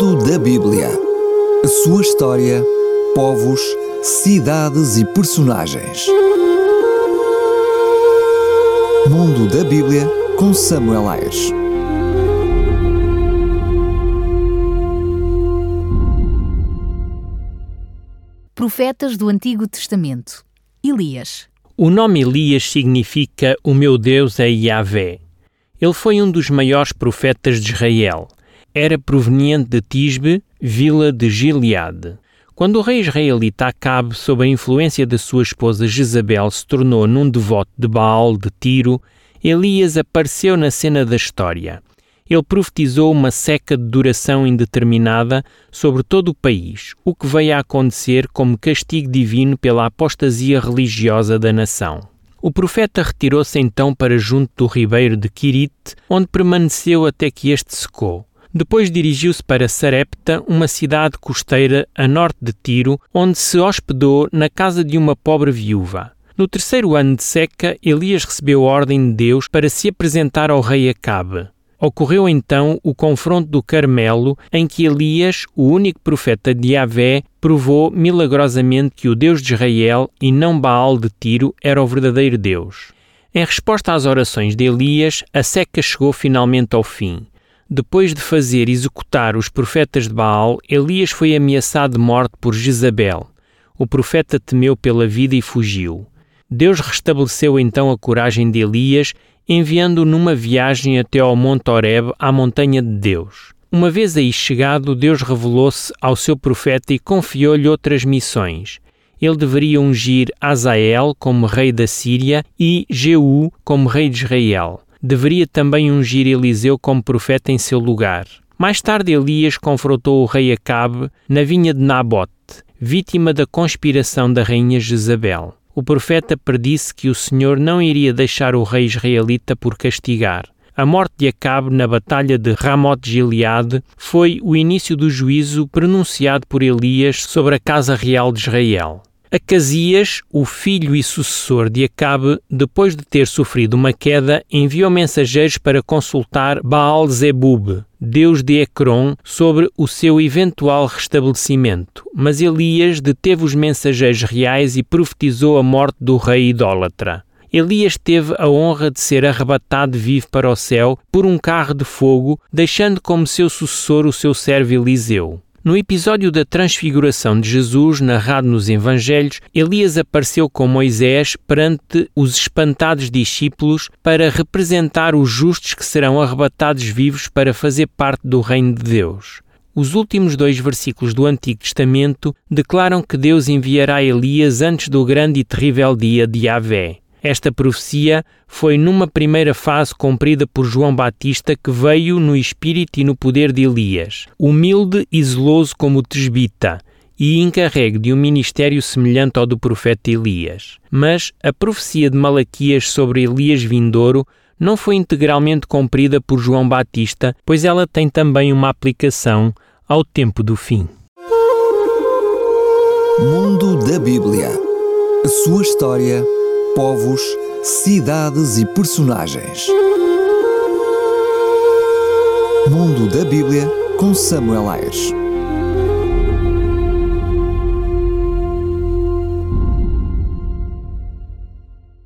Mundo da Bíblia. A sua história, povos, cidades e personagens. Mundo da Bíblia com Samuel Ayres. Profetas do Antigo Testamento. Elias. O nome Elias significa O meu Deus é Yahvé. Ele foi um dos maiores profetas de Israel. Era proveniente de Tisbe, vila de Gileade. Quando o rei israelita Acabe, sob a influência da sua esposa Jezabel, se tornou num devoto de Baal de Tiro, Elias apareceu na cena da história. Ele profetizou uma seca de duração indeterminada sobre todo o país, o que veio a acontecer como castigo divino pela apostasia religiosa da nação. O profeta retirou-se então para junto do ribeiro de Quirite, onde permaneceu até que este secou. Depois dirigiu-se para Sarepta, uma cidade costeira a norte de Tiro, onde se hospedou na casa de uma pobre viúva. No terceiro ano de seca, Elias recebeu ordem de Deus para se apresentar ao rei Acabe. Ocorreu então o confronto do Carmelo, em que Elias, o único profeta de Yahvé, provou milagrosamente que o Deus de Israel e não Baal de Tiro era o verdadeiro Deus. Em resposta às orações de Elias, a seca chegou finalmente ao fim. Depois de fazer executar os profetas de Baal, Elias foi ameaçado de morte por Jezabel. O profeta temeu pela vida e fugiu. Deus restabeleceu então a coragem de Elias, enviando-o numa viagem até ao Monte Horeb, à montanha de Deus. Uma vez aí chegado, Deus revelou-se ao seu profeta e confiou-lhe outras missões. Ele deveria ungir Azael como rei da Síria e Jeú como rei de Israel deveria também ungir Eliseu como profeta em seu lugar. Mais tarde, Elias confrontou o rei Acabe na vinha de Nabote, vítima da conspiração da rainha Jezabel. O profeta predisse que o Senhor não iria deixar o rei israelita por castigar. A morte de Acabe na batalha de Ramote Gileade foi o início do juízo pronunciado por Elias sobre a casa real de Israel. Acasias, o filho e sucessor de Acabe, depois de ter sofrido uma queda, enviou mensageiros para consultar Baal-Zebub, deus de Ecrom, sobre o seu eventual restabelecimento. Mas Elias deteve os mensageiros reais e profetizou a morte do rei idólatra. Elias teve a honra de ser arrebatado vivo para o céu por um carro de fogo, deixando como seu sucessor o seu servo Eliseu. No episódio da transfiguração de Jesus, narrado nos Evangelhos, Elias apareceu com Moisés perante os espantados discípulos para representar os justos que serão arrebatados vivos para fazer parte do reino de Deus. Os últimos dois versículos do Antigo Testamento declaram que Deus enviará Elias antes do grande e terrível dia de Yahvé. Esta profecia foi numa primeira fase cumprida por João Batista, que veio no espírito e no poder de Elias, humilde e zeloso como tesbita, e encarregue de um ministério semelhante ao do profeta Elias. Mas a profecia de Malaquias sobre Elias vindouro não foi integralmente cumprida por João Batista, pois ela tem também uma aplicação ao tempo do fim. Mundo da Bíblia. A sua história povos, cidades e personagens. Mundo da Bíblia com Samuel Ayres.